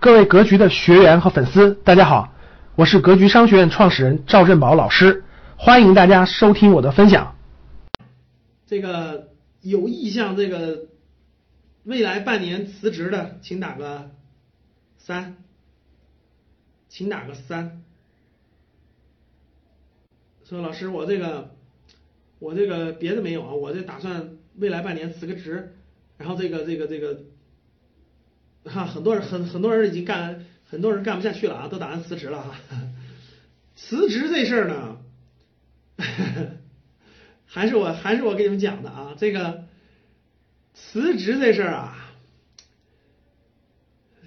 各位格局的学员和粉丝，大家好，我是格局商学院创始人赵振宝老师，欢迎大家收听我的分享。这个有意向这个未来半年辞职的，请打个三，请打个三。说老师，我这个我这个别的没有啊，我这打算未来半年辞个职，然后这个这个这个。哈，很多人很很多人已经干，很多人干不下去了啊，都打算辞职了哈。辞职这事儿呢，还是我还是我给你们讲的啊，这个辞职这事儿啊，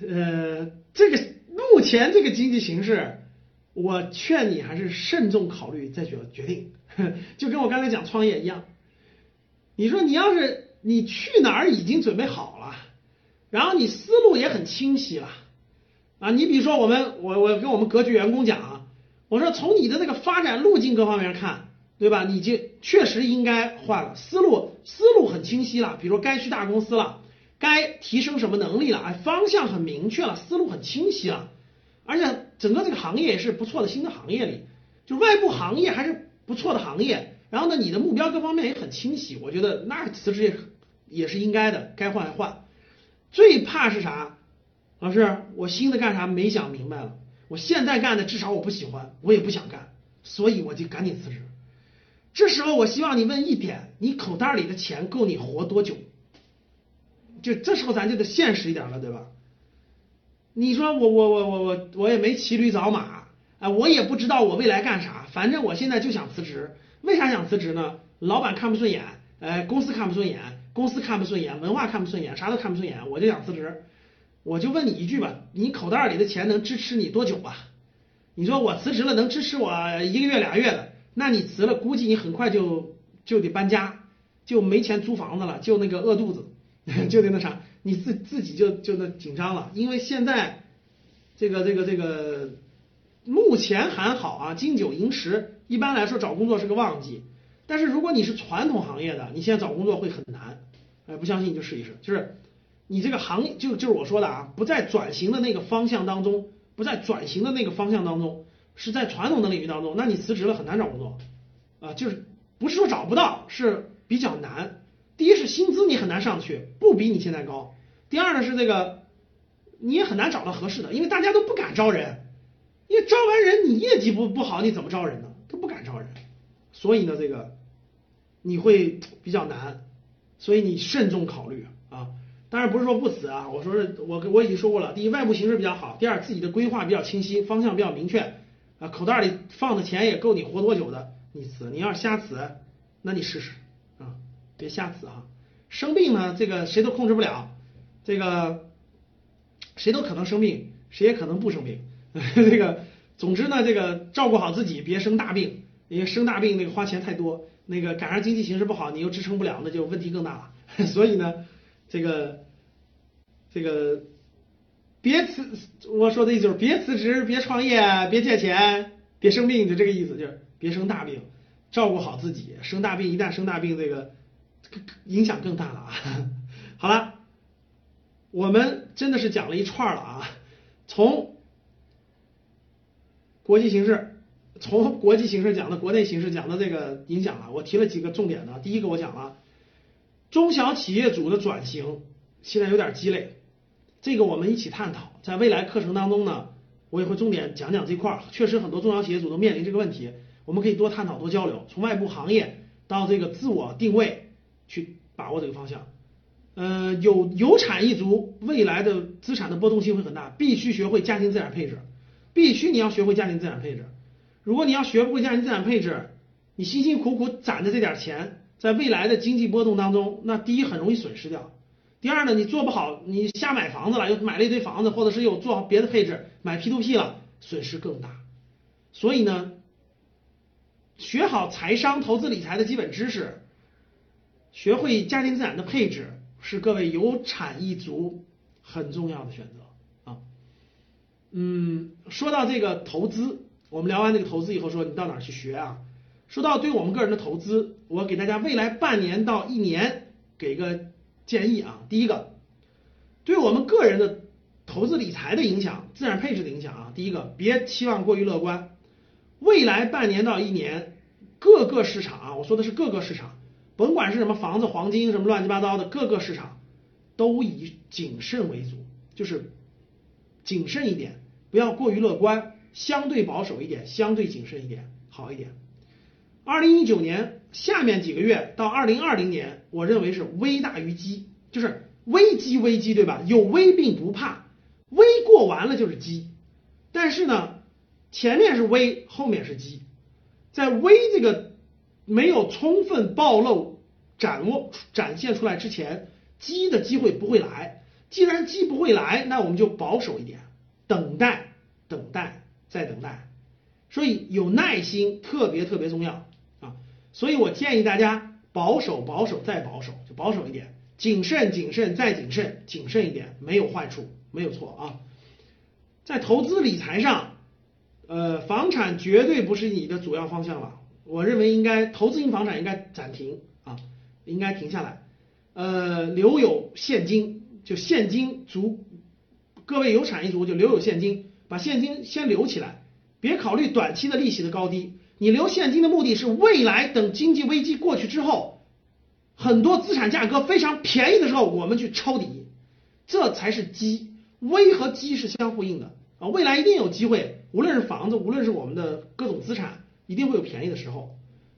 呃，这个目前这个经济形势，我劝你还是慎重考虑再决决定，就跟我刚才讲创业一样，你说你要是你去哪儿已经准备好了。然后你思路也很清晰了，啊，你比如说我们，我我跟我们格局员工讲啊，我说从你的那个发展路径各方面看，对吧？你就确实应该换了思路，思路很清晰了。比如说该去大公司了，该提升什么能力了，哎，方向很明确了，思路很清晰了，而且整个这个行业也是不错的新的行业里，就外部行业还是不错的行业。然后呢，你的目标各方面也很清晰，我觉得那辞职也也是应该的，该换换。最怕是啥？老师，我新的干啥没想明白了。我现在干的至少我不喜欢，我也不想干，所以我就赶紧辞职。这时候我希望你问一点：你口袋里的钱够你活多久？就这时候咱就得现实一点了，对吧？你说我我我我我我也没骑驴找马啊，我也不知道我未来干啥，反正我现在就想辞职。为啥想辞职呢？老板看不顺眼，呃，公司看不顺眼。公司看不顺眼，文化看不顺眼，啥都看不顺眼，我就想辞职。我就问你一句吧，你口袋里的钱能支持你多久吧？你说我辞职了能支持我一个月俩月的，那你辞了，估计你很快就就得搬家，就没钱租房子了，就那个饿肚子，就得那啥，你自自己就就那紧张了。因为现在这个这个这个目前还好啊，金九银十，一般来说找工作是个旺季。但是如果你是传统行业的，你现在找工作会很难。哎，不相信你就试一试。就是你这个行业，就就是我说的啊，不在转型的那个方向当中，不在转型的那个方向当中，是在传统的领域当中，那你辞职了很难找工作啊。就是不是说找不到，是比较难。第一是薪资你很难上去，不比你现在高。第二呢是这个你也很难找到合适的，因为大家都不敢招人，因为招完人你业绩不不好，你怎么招人呢？都不敢招人。所以呢，这个你会比较难，所以你慎重考虑啊。当然不是说不辞啊，我说是我我已经说过了。第一，外部形势比较好；第二，自己的规划比较清晰，方向比较明确啊，口袋里放的钱也够你活多久的。你辞，你要是瞎辞，那你试试啊，别瞎辞啊。生病呢，这个谁都控制不了，这个谁都可能生病，谁也可能不生病。这个总之呢，这个照顾好自己，别生大病。因为生大病那个花钱太多，那个赶上经济形势不好，你又支撑不了，那就问题更大了。所以呢，这个这个别辞，我说的意思就是别辞职，别创业，别借钱，别生病，就这个意思，就是别生大病，照顾好自己。生大病一旦生大病，这个影响更大了啊。好了，我们真的是讲了一串了啊，从国际形势。从国际形势讲到国内形势讲到这个影响啊，我提了几个重点的。第一个我讲了，中小企业主的转型现在有点积累，这个我们一起探讨。在未来课程当中呢，我也会重点讲讲这块儿。确实很多中小企业主都面临这个问题，我们可以多探讨多交流。从外部行业到这个自我定位，去把握这个方向。呃，有有产一族未来的资产的波动性会很大，必须学会家庭资产配置，必须你要学会家庭资产配置。如果你要学不会家庭资产配置，你辛辛苦苦攒的这点钱，在未来的经济波动当中，那第一很容易损失掉。第二呢，你做不好，你瞎买房子了，又买了一堆房子，或者是又做好别的配置，买 P to P 了，损失更大。所以呢，学好财商、投资理财的基本知识，学会家庭资产的配置，是各位有产一族很重要的选择啊。嗯，说到这个投资。我们聊完这个投资以后，说你到哪儿去学啊？说到对我们个人的投资，我给大家未来半年到一年给个建议啊。第一个，对我们个人的投资理财的影响、资产配置的影响啊。第一个，别期望过于乐观，未来半年到一年，各个市场啊，我说的是各个市场，甭管是什么房子、黄金什么乱七八糟的，各个市场都以谨慎为主，就是谨慎一点，不要过于乐观，相对保守一点，相对谨慎一点，好一点。二零一九年下面几个月到二零二零年，我认为是危大于机，就是危机危机，对吧？有危并不怕，危过完了就是机。但是呢，前面是危，后面是机，在危这个没有充分暴露、展握、展现出来之前，机的机会不会来。既然机不会来，那我们就保守一点，等待，等待，在等待。所以有耐心特别特别重要啊。所以我建议大家保守、保守再保守，就保守一点；谨慎、谨慎再谨慎，谨慎一点没有坏处，没有错啊。在投资理财上，呃，房产绝对不是你的主要方向了。我认为应该投资型房产应该暂停啊，应该停下来。呃，留有现金，就现金足。各位有产一族就留有现金，把现金先留起来，别考虑短期的利息的高低。你留现金的目的是未来等经济危机过去之后，很多资产价格非常便宜的时候，我们去抄底，这才是机。危和机是相呼应的啊，未来一定有机会，无论是房子，无论是我们的各种资产，一定会有便宜的时候。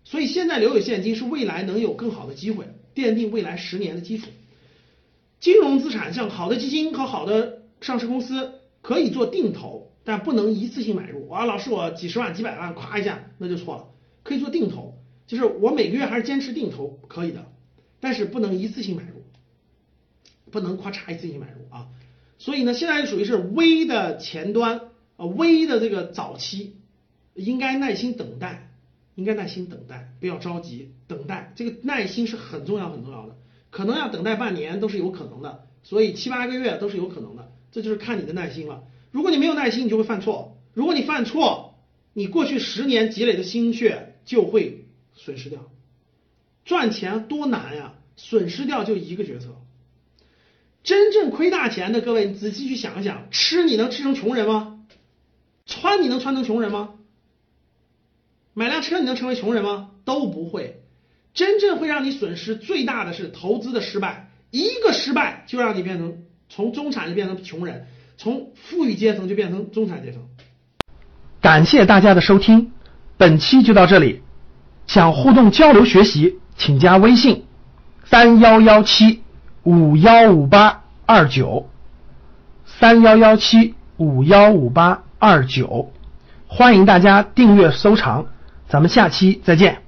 所以现在留有现金是未来能有更好的机会，奠定未来十年的基础。金融资产像好的基金和好的上市公司可以做定投。但不能一次性买入啊！老师，我几十万、几百万，咵一下那就错了。可以做定投，就是我每个月还是坚持定投可以的，但是不能一次性买入，不能咔嚓一次性买入啊！所以呢，现在属于是微的前端啊，微的这个早期，应该耐心等待，应该耐心等待，不要着急，等待这个耐心是很重要很重要的，可能要等待半年都是有可能的，所以七八个月都是有可能的，这就是看你的耐心了。如果你没有耐心，你就会犯错。如果你犯错，你过去十年积累的心血就会损失掉。赚钱多难呀，损失掉就一个决策。真正亏大钱的各位，你仔细去想一想：吃你能吃成穷人吗？穿你能穿成穷人吗？买辆车你能成为穷人吗？都不会。真正会让你损失最大的是投资的失败，一个失败就让你变成从中产就变成穷人。从富裕阶层就变成中产阶层。感谢大家的收听，本期就到这里。想互动交流学习，请加微信：三幺幺七五幺五八二九。三幺幺七五幺五八二九，欢迎大家订阅收藏，咱们下期再见。